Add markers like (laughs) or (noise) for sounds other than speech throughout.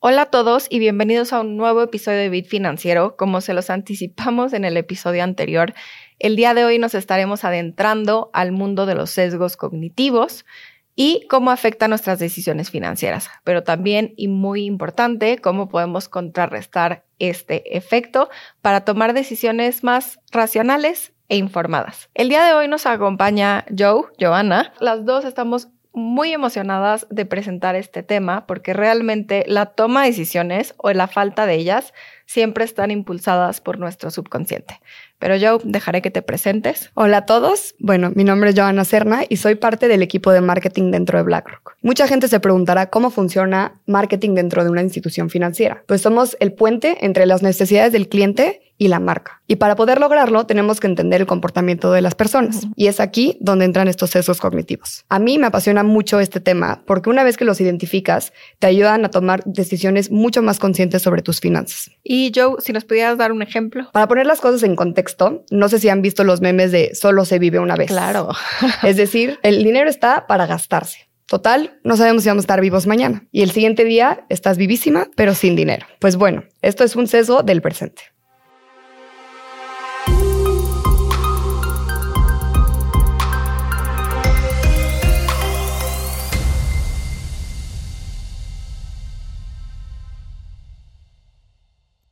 Hola a todos y bienvenidos a un nuevo episodio de Bit Financiero. Como se los anticipamos en el episodio anterior, el día de hoy nos estaremos adentrando al mundo de los sesgos cognitivos y cómo afecta nuestras decisiones financieras, pero también, y muy importante, cómo podemos contrarrestar este efecto para tomar decisiones más racionales e informadas. El día de hoy nos acompaña Joe, Joanna. Las dos estamos muy emocionadas de presentar este tema porque realmente la toma de decisiones o la falta de ellas siempre están impulsadas por nuestro subconsciente. Pero yo dejaré que te presentes. Hola a todos. Bueno, mi nombre es Joana Serna y soy parte del equipo de marketing dentro de BlackRock. Mucha gente se preguntará cómo funciona marketing dentro de una institución financiera. Pues somos el puente entre las necesidades del cliente y la marca. Y para poder lograrlo tenemos que entender el comportamiento de las personas. Y es aquí donde entran estos sesgos cognitivos. A mí me apasiona mucho este tema porque una vez que los identificas, te ayudan a tomar decisiones mucho más conscientes sobre tus finanzas. Y Joe, si nos pudieras dar un ejemplo. Para poner las cosas en contexto, no sé si han visto los memes de solo se vive una vez. Claro. (laughs) es decir, el dinero está para gastarse. Total, no sabemos si vamos a estar vivos mañana. Y el siguiente día estás vivísima, pero sin dinero. Pues bueno, esto es un sesgo del presente.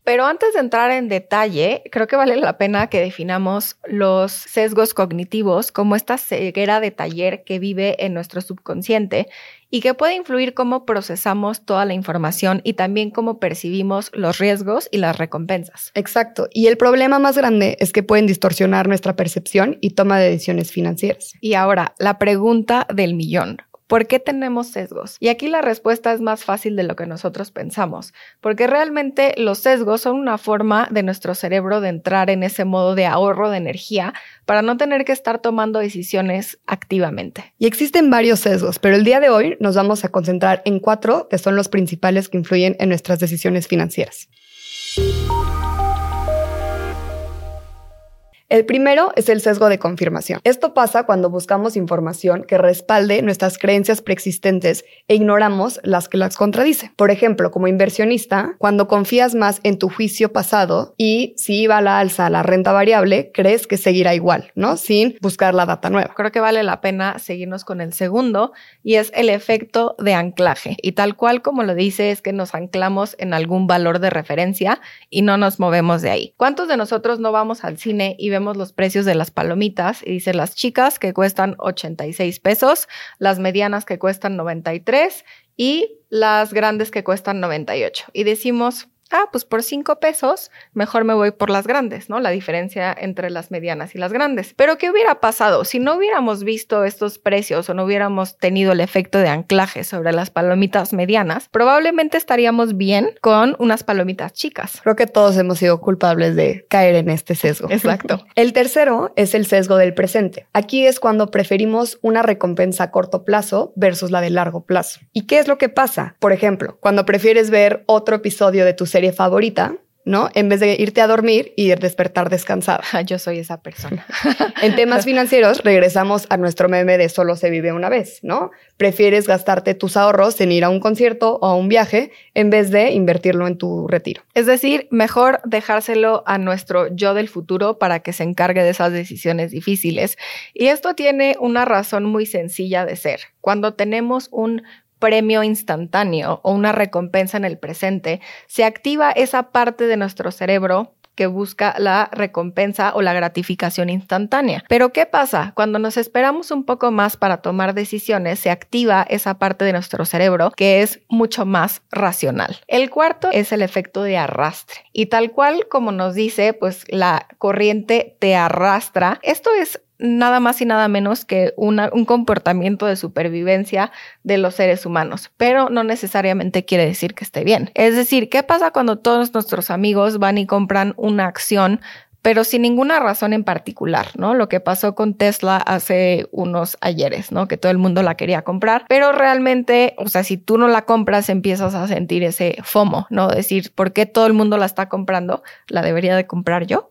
Pero antes de entrar en detalle, creo que vale la pena que definamos los sesgos cognitivos como esta ceguera de taller que vive en nuestro subconsciente y que puede influir cómo procesamos toda la información y también cómo percibimos los riesgos y las recompensas. Exacto. Y el problema más grande es que pueden distorsionar nuestra percepción y toma de decisiones financieras. Y ahora, la pregunta del millón. ¿Por qué tenemos sesgos? Y aquí la respuesta es más fácil de lo que nosotros pensamos, porque realmente los sesgos son una forma de nuestro cerebro de entrar en ese modo de ahorro de energía para no tener que estar tomando decisiones activamente. Y existen varios sesgos, pero el día de hoy nos vamos a concentrar en cuatro que son los principales que influyen en nuestras decisiones financieras. El primero es el sesgo de confirmación. Esto pasa cuando buscamos información que respalde nuestras creencias preexistentes e ignoramos las que las contradicen. Por ejemplo, como inversionista, cuando confías más en tu juicio pasado y si iba a la alza la renta variable, crees que seguirá igual, ¿no? Sin buscar la data nueva. Creo que vale la pena seguirnos con el segundo y es el efecto de anclaje. Y tal cual como lo dice es que nos anclamos en algún valor de referencia y no nos movemos de ahí. ¿Cuántos de nosotros no vamos al cine y vemos los precios de las palomitas y dice las chicas que cuestan 86 pesos, las medianas que cuestan 93 y las grandes que cuestan 98. Y decimos, ah, pues por cinco pesos, mejor me voy por las grandes, ¿no? La diferencia entre las medianas y las grandes. Pero ¿qué hubiera pasado si no hubiéramos visto estos precios o no hubiéramos tenido el efecto de anclaje sobre las palomitas medianas? Probablemente estaríamos bien con unas palomitas chicas. Creo que todos hemos sido culpables de caer en este sesgo. Exacto. (laughs) el tercero es el sesgo del presente. Aquí es cuando preferimos una recompensa a corto plazo versus la de largo plazo. ¿Y qué es lo que pasa? Por ejemplo, cuando prefieres ver otro episodio de tu serie favorita, ¿no? En vez de irte a dormir y despertar descansada. (laughs) Yo soy esa persona. (laughs) en temas financieros, regresamos a nuestro meme de solo se vive una vez, ¿no? Prefieres gastarte tus ahorros en ir a un concierto o a un viaje en vez de invertirlo en tu retiro. Es decir, mejor dejárselo a nuestro yo del futuro para que se encargue de esas decisiones difíciles. Y esto tiene una razón muy sencilla de ser. Cuando tenemos un premio instantáneo o una recompensa en el presente, se activa esa parte de nuestro cerebro que busca la recompensa o la gratificación instantánea. Pero ¿qué pasa? Cuando nos esperamos un poco más para tomar decisiones, se activa esa parte de nuestro cerebro que es mucho más racional. El cuarto es el efecto de arrastre. Y tal cual como nos dice, pues la corriente te arrastra. Esto es nada más y nada menos que un comportamiento de supervivencia de los seres humanos, pero no necesariamente quiere decir que esté bien. Es decir, ¿qué pasa cuando todos nuestros amigos van y compran una acción pero sin ninguna razón en particular, ¿no? Lo que pasó con Tesla hace unos ayeres, ¿no? Que todo el mundo la quería comprar, pero realmente, o sea, si tú no la compras, empiezas a sentir ese FOMO, ¿no? Decir, ¿por qué todo el mundo la está comprando? ¿La debería de comprar yo?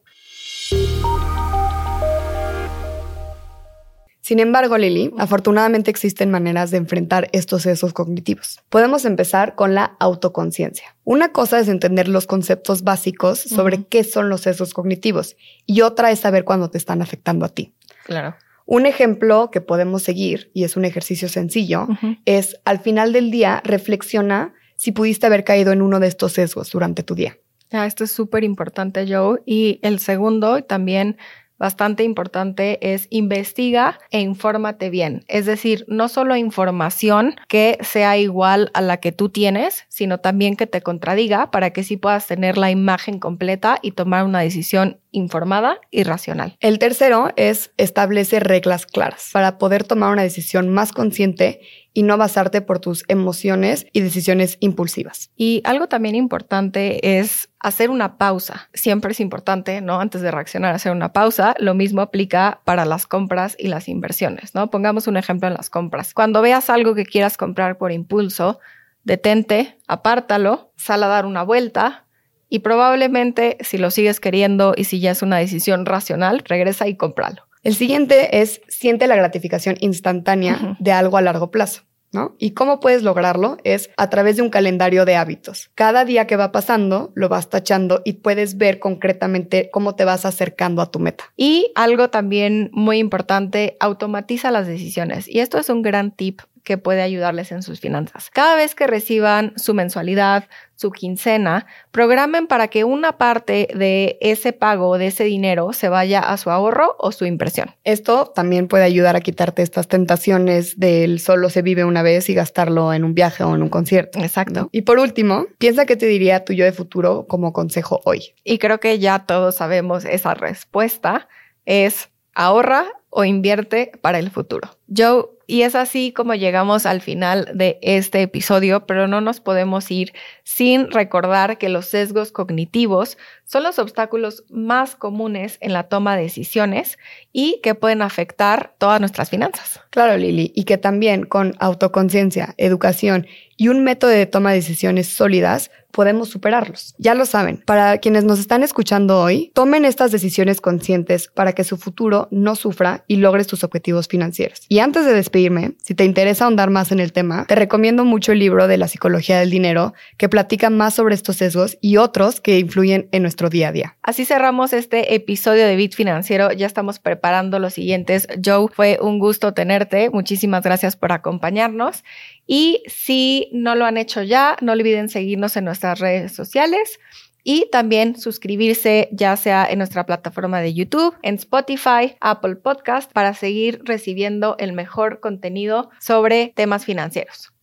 Sin embargo, Lili, afortunadamente existen maneras de enfrentar estos sesgos cognitivos. Podemos empezar con la autoconciencia. Una cosa es entender los conceptos básicos sobre qué son los sesgos cognitivos y otra es saber cuándo te están afectando a ti. Claro. Un ejemplo que podemos seguir, y es un ejercicio sencillo, es al final del día reflexiona si pudiste haber caído en uno de estos sesgos durante tu día. Ah, esto es súper importante, Joe. Y el segundo, también bastante importante es investiga e infórmate bien. Es decir, no solo información que sea igual a la que tú tienes, sino también que te contradiga para que sí puedas tener la imagen completa y tomar una decisión informada y racional. El tercero es establecer reglas claras para poder tomar una decisión más consciente y no basarte por tus emociones y decisiones impulsivas. Y algo también importante es hacer una pausa. Siempre es importante, ¿no? Antes de reaccionar, hacer una pausa. Lo mismo aplica para las compras y las inversiones, ¿no? Pongamos un ejemplo en las compras. Cuando veas algo que quieras comprar por impulso, detente, apártalo, sal a dar una vuelta, y probablemente si lo sigues queriendo y si ya es una decisión racional, regresa y cómpralo. El siguiente es siente la gratificación instantánea de algo a largo plazo. ¿No? ¿Y cómo puedes lograrlo? Es a través de un calendario de hábitos. Cada día que va pasando, lo vas tachando y puedes ver concretamente cómo te vas acercando a tu meta. Y algo también muy importante, automatiza las decisiones. Y esto es un gran tip que puede ayudarles en sus finanzas. Cada vez que reciban su mensualidad, su quincena, programen para que una parte de ese pago, de ese dinero, se vaya a su ahorro o su impresión. Esto también puede ayudar a quitarte estas tentaciones del solo se vive una vez y gastarlo en un viaje o en un concierto. Exacto. Y por último, piensa qué te diría tu yo de futuro como consejo hoy. Y creo que ya todos sabemos esa respuesta. Es ahorra o invierte para el futuro. Joe, y es así como llegamos al final de este episodio, pero no nos podemos ir sin recordar que los sesgos cognitivos son los obstáculos más comunes en la toma de decisiones y que pueden afectar todas nuestras finanzas. Claro, Lili, y que también con autoconciencia, educación y un método de toma de decisiones sólidas podemos superarlos. Ya lo saben, para quienes nos están escuchando hoy, tomen estas decisiones conscientes para que su futuro no sufra y logres tus objetivos financieros. Y antes de despedirme, si te interesa ahondar más en el tema, te recomiendo mucho el libro de la psicología del dinero que platica más sobre estos sesgos y otros que influyen en nuestro día a día. Así cerramos este episodio de Bit Financiero. Ya estamos preparando los siguientes. Joe, fue un gusto tenerte. Muchísimas gracias por acompañarnos. Y si no lo han hecho ya, no olviden seguirnos en nuestras redes sociales y también suscribirse ya sea en nuestra plataforma de YouTube, en Spotify, Apple Podcast para seguir recibiendo el mejor contenido sobre temas financieros.